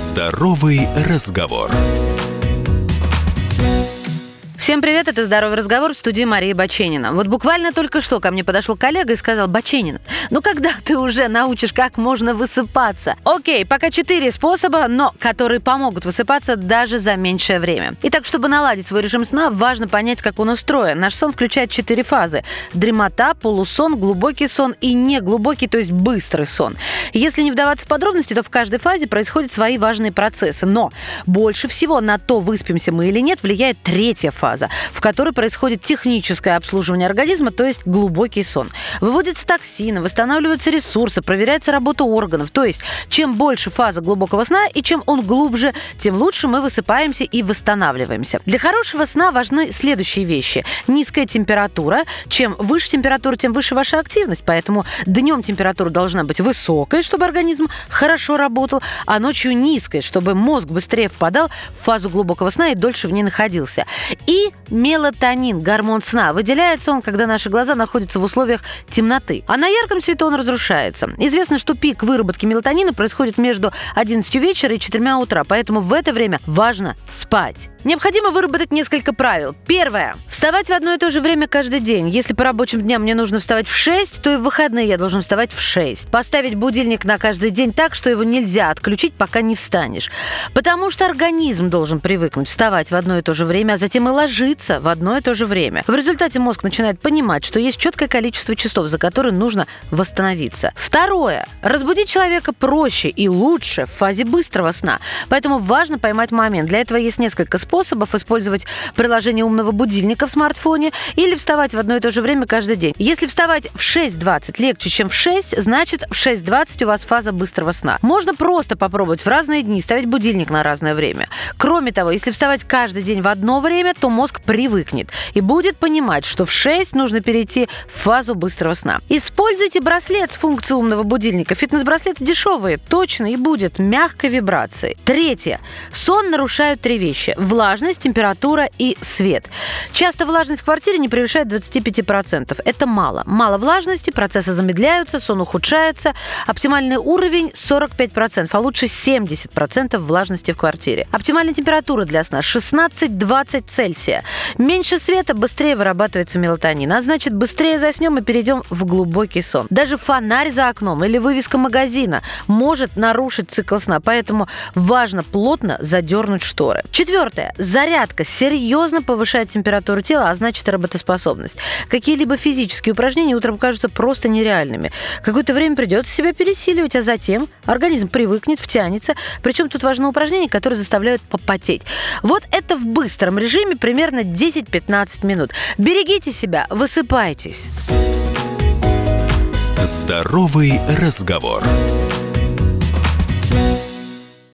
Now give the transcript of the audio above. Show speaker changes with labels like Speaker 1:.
Speaker 1: Здоровый разговор.
Speaker 2: Всем привет, это «Здоровый разговор» в студии Марии Баченина. Вот буквально только что ко мне подошел коллега и сказал, Баченина, ну когда ты уже научишь, как можно высыпаться? Окей, пока четыре способа, но которые помогут высыпаться даже за меньшее время. Итак, чтобы наладить свой режим сна, важно понять, как он устроен. Наш сон включает четыре фазы. Дремота, полусон, глубокий сон и неглубокий, то есть быстрый сон. Если не вдаваться в подробности, то в каждой фазе происходят свои важные процессы. Но больше всего на то, выспимся мы или нет, влияет третья фаза фаза, в которой происходит техническое обслуживание организма, то есть глубокий сон. Выводятся токсины, восстанавливаются ресурсы, проверяется работа органов. То есть чем больше фаза глубокого сна и чем он глубже, тем лучше мы высыпаемся и восстанавливаемся. Для хорошего сна важны следующие вещи. Низкая температура. Чем выше температура, тем выше ваша активность. Поэтому днем температура должна быть высокой, чтобы организм хорошо работал, а ночью низкой, чтобы мозг быстрее впадал в фазу глубокого сна и дольше в ней находился. И мелатонин, гормон сна. Выделяется он, когда наши глаза находятся в условиях темноты. А на ярком свете он разрушается. Известно, что пик выработки мелатонина происходит между 11 вечера и 4 утра, поэтому в это время важно спать. Необходимо выработать несколько правил. Первое. Вставать в одно и то же время каждый день. Если по рабочим дням мне нужно вставать в 6, то и в выходные я должен вставать в 6. Поставить будильник на каждый день так, что его нельзя отключить, пока не встанешь. Потому что организм должен привыкнуть вставать в одно и то же время, а затем и ложиться в одно и то же время. В результате мозг начинает понимать, что есть четкое количество часов, за которые нужно восстановиться. Второе. Разбудить человека проще и лучше в фазе быстрого сна. Поэтому важно поймать момент. Для этого есть несколько способов использовать приложение умного будильника в смартфоне или вставать в одно и то же время каждый день. Если вставать в 6.20 легче, чем в 6, значит в 6.20 у вас фаза быстрого сна. Можно просто попробовать в разные дни ставить будильник на разное время. Кроме того, если вставать каждый день в одно время, то мозг привыкнет и будет понимать, что в 6 нужно перейти в фазу быстрого сна. Используйте браслет с функцией умного будильника. Фитнес-браслеты дешевые, точно и будет мягкой вибрацией. Третье. Сон нарушают три вещи влажность, температура и свет. Часто влажность в квартире не превышает 25%. Это мало. Мало влажности, процессы замедляются, сон ухудшается. Оптимальный уровень 45%, а лучше 70% влажности в квартире. Оптимальная температура для сна 16-20 Цельсия. Меньше света, быстрее вырабатывается мелатонин, а значит быстрее заснем и перейдем в глубокий сон. Даже фонарь за окном или вывеска магазина может нарушить цикл сна, поэтому важно плотно задернуть шторы. Четвертое. Зарядка серьезно повышает температуру тела, а значит работоспособность. Какие-либо физические упражнения утром кажутся просто нереальными. Какое-то время придется себя пересиливать, а затем организм привыкнет, втянется. Причем тут важно упражнения, которые заставляют попотеть. Вот это в быстром режиме примерно 10-15 минут. Берегите себя, высыпайтесь.
Speaker 1: Здоровый разговор.